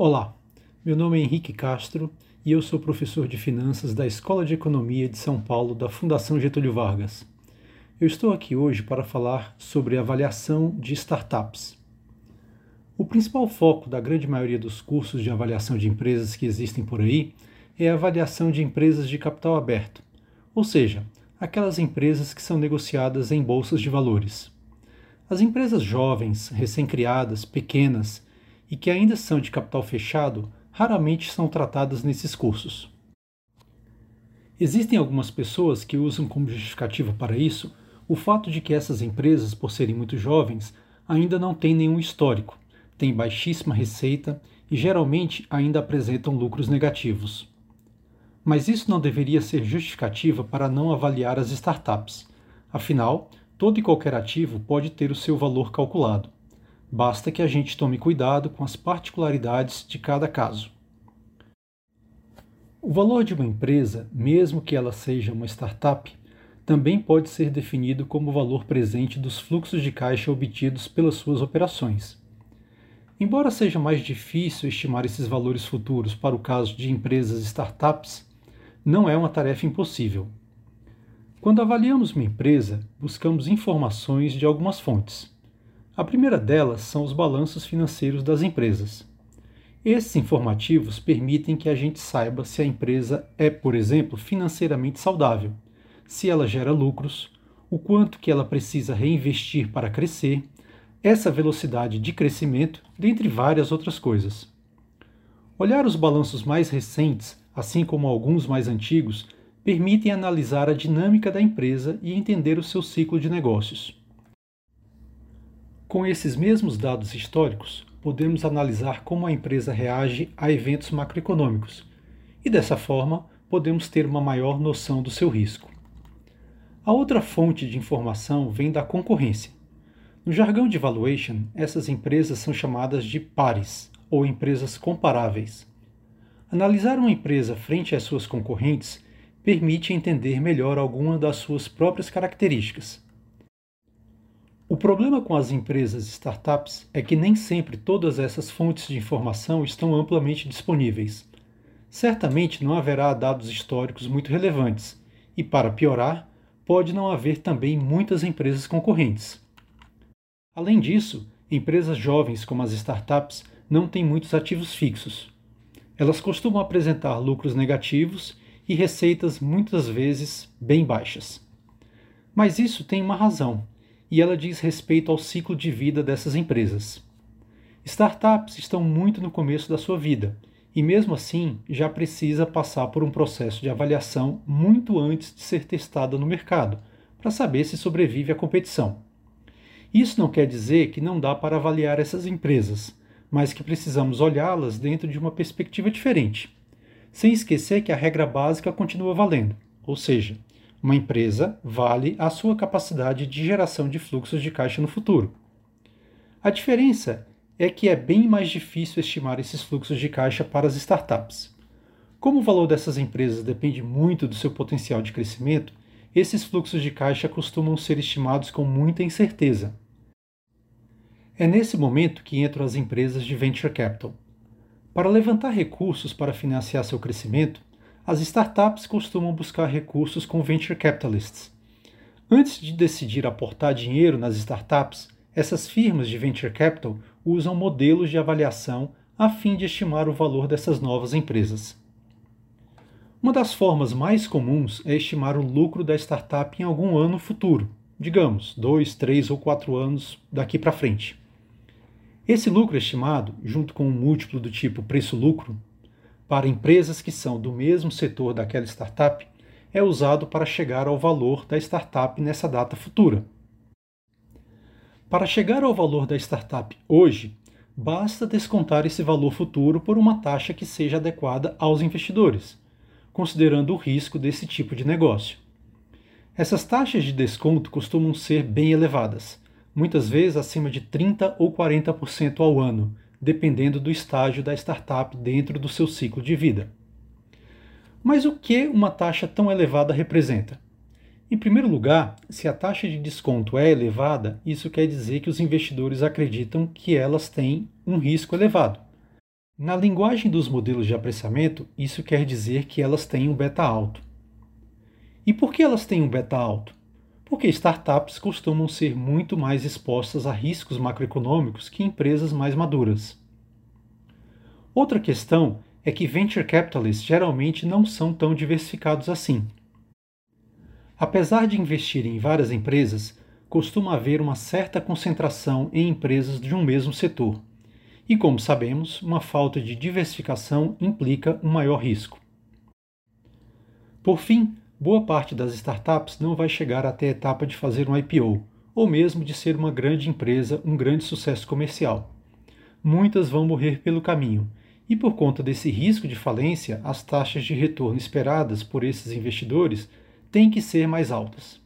Olá, meu nome é Henrique Castro e eu sou professor de finanças da Escola de Economia de São Paulo da Fundação Getúlio Vargas. Eu estou aqui hoje para falar sobre avaliação de startups. O principal foco da grande maioria dos cursos de avaliação de empresas que existem por aí é a avaliação de empresas de capital aberto, ou seja, aquelas empresas que são negociadas em bolsas de valores. As empresas jovens, recém-criadas, pequenas e que ainda são de capital fechado raramente são tratadas nesses cursos. Existem algumas pessoas que usam como justificativa para isso o fato de que essas empresas, por serem muito jovens, ainda não têm nenhum histórico, têm baixíssima receita e geralmente ainda apresentam lucros negativos. Mas isso não deveria ser justificativa para não avaliar as startups. Afinal, todo e qualquer ativo pode ter o seu valor calculado. Basta que a gente tome cuidado com as particularidades de cada caso. O valor de uma empresa, mesmo que ela seja uma startup, também pode ser definido como o valor presente dos fluxos de caixa obtidos pelas suas operações. Embora seja mais difícil estimar esses valores futuros para o caso de empresas startups, não é uma tarefa impossível. Quando avaliamos uma empresa, buscamos informações de algumas fontes. A primeira delas são os balanços financeiros das empresas. Esses informativos permitem que a gente saiba se a empresa é, por exemplo, financeiramente saudável, se ela gera lucros, o quanto que ela precisa reinvestir para crescer, essa velocidade de crescimento, dentre várias outras coisas. Olhar os balanços mais recentes, assim como alguns mais antigos, permitem analisar a dinâmica da empresa e entender o seu ciclo de negócios. Com esses mesmos dados históricos, podemos analisar como a empresa reage a eventos macroeconômicos e, dessa forma, podemos ter uma maior noção do seu risco. A outra fonte de informação vem da concorrência. No jargão de valuation, essas empresas são chamadas de pares ou empresas comparáveis. Analisar uma empresa frente às suas concorrentes permite entender melhor alguma das suas próprias características o problema com as empresas startups é que nem sempre todas essas fontes de informação estão amplamente disponíveis. Certamente não haverá dados históricos muito relevantes, e, para piorar, pode não haver também muitas empresas concorrentes. Além disso, empresas jovens como as startups não têm muitos ativos fixos. Elas costumam apresentar lucros negativos e receitas muitas vezes bem baixas. Mas isso tem uma razão e ela diz respeito ao ciclo de vida dessas empresas. Startups estão muito no começo da sua vida e, mesmo assim, já precisa passar por um processo de avaliação muito antes de ser testada no mercado, para saber se sobrevive à competição. Isso não quer dizer que não dá para avaliar essas empresas, mas que precisamos olhá-las dentro de uma perspectiva diferente, sem esquecer que a regra básica continua valendo, ou seja, uma empresa vale a sua capacidade de geração de fluxos de caixa no futuro. A diferença é que é bem mais difícil estimar esses fluxos de caixa para as startups. Como o valor dessas empresas depende muito do seu potencial de crescimento, esses fluxos de caixa costumam ser estimados com muita incerteza. É nesse momento que entram as empresas de venture capital. Para levantar recursos para financiar seu crescimento, as startups costumam buscar recursos com venture capitalists. Antes de decidir aportar dinheiro nas startups, essas firmas de venture capital usam modelos de avaliação a fim de estimar o valor dessas novas empresas. Uma das formas mais comuns é estimar o lucro da startup em algum ano futuro, digamos, dois, três ou quatro anos daqui para frente. Esse lucro estimado, junto com um múltiplo do tipo preço-lucro, para empresas que são do mesmo setor daquela startup é usado para chegar ao valor da startup nessa data futura. Para chegar ao valor da startup hoje, basta descontar esse valor futuro por uma taxa que seja adequada aos investidores, considerando o risco desse tipo de negócio. Essas taxas de desconto costumam ser bem elevadas, muitas vezes acima de 30 ou 40% ao ano, dependendo do estágio da startup dentro do seu ciclo de vida. Mas o que uma taxa tão elevada representa? Em primeiro lugar, se a taxa de desconto é elevada, isso quer dizer que os investidores acreditam que elas têm um risco elevado. Na linguagem dos modelos de apreciamento, isso quer dizer que elas têm um beta alto. E por que elas têm um beta alto? Porque startups costumam ser muito mais expostas a riscos macroeconômicos que empresas mais maduras. Outra questão é que venture capitalists geralmente não são tão diversificados assim. Apesar de investir em várias empresas, costuma haver uma certa concentração em empresas de um mesmo setor. E como sabemos, uma falta de diversificação implica um maior risco. Por fim, boa parte das startups não vai chegar até a etapa de fazer um IPO, ou mesmo de ser uma grande empresa, um grande sucesso comercial. Muitas vão morrer pelo caminho, e por conta desse risco de falência, as taxas de retorno esperadas por esses investidores têm que ser mais altas.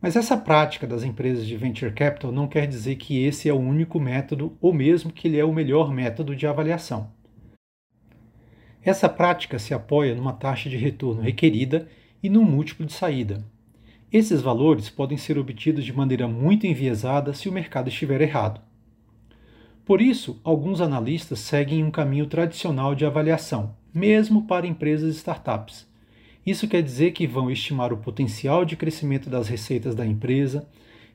Mas essa prática das empresas de venture capital não quer dizer que esse é o único método ou mesmo que ele é o melhor método de avaliação. Essa prática se apoia numa taxa de retorno requerida e num múltiplo de saída. Esses valores podem ser obtidos de maneira muito enviesada se o mercado estiver errado. Por isso, alguns analistas seguem um caminho tradicional de avaliação, mesmo para empresas e startups. Isso quer dizer que vão estimar o potencial de crescimento das receitas da empresa,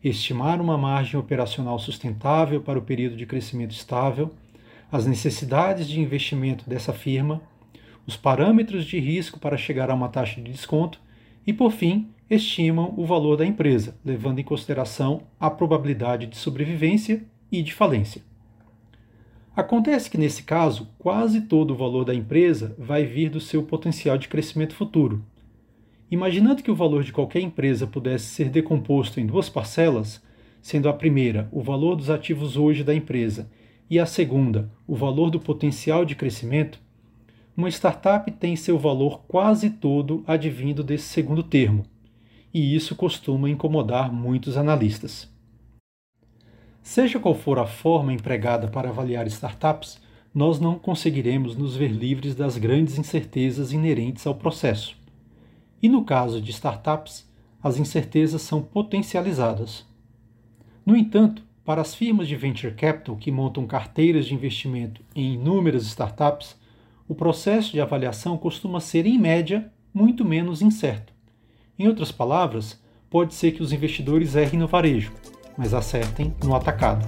estimar uma margem operacional sustentável para o período de crescimento estável, as necessidades de investimento dessa firma, os parâmetros de risco para chegar a uma taxa de desconto e, por fim, estimam o valor da empresa, levando em consideração a probabilidade de sobrevivência e de falência. Acontece que, nesse caso, quase todo o valor da empresa vai vir do seu potencial de crescimento futuro. Imaginando que o valor de qualquer empresa pudesse ser decomposto em duas parcelas, sendo a primeira o valor dos ativos hoje da empresa e a segunda o valor do potencial de crescimento, uma startup tem seu valor quase todo advindo desse segundo termo, e isso costuma incomodar muitos analistas. Seja qual for a forma empregada para avaliar startups, nós não conseguiremos nos ver livres das grandes incertezas inerentes ao processo. E no caso de startups, as incertezas são potencializadas. No entanto, para as firmas de venture capital que montam carteiras de investimento em inúmeras startups, o processo de avaliação costuma ser, em média, muito menos incerto. Em outras palavras, pode ser que os investidores errem no varejo, mas acertem no atacado.